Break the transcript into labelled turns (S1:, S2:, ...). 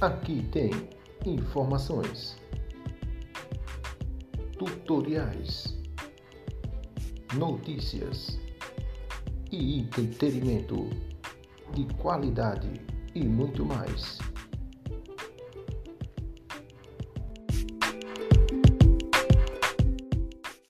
S1: Aqui tem informações, tutoriais, notícias e entretenimento de qualidade e muito mais.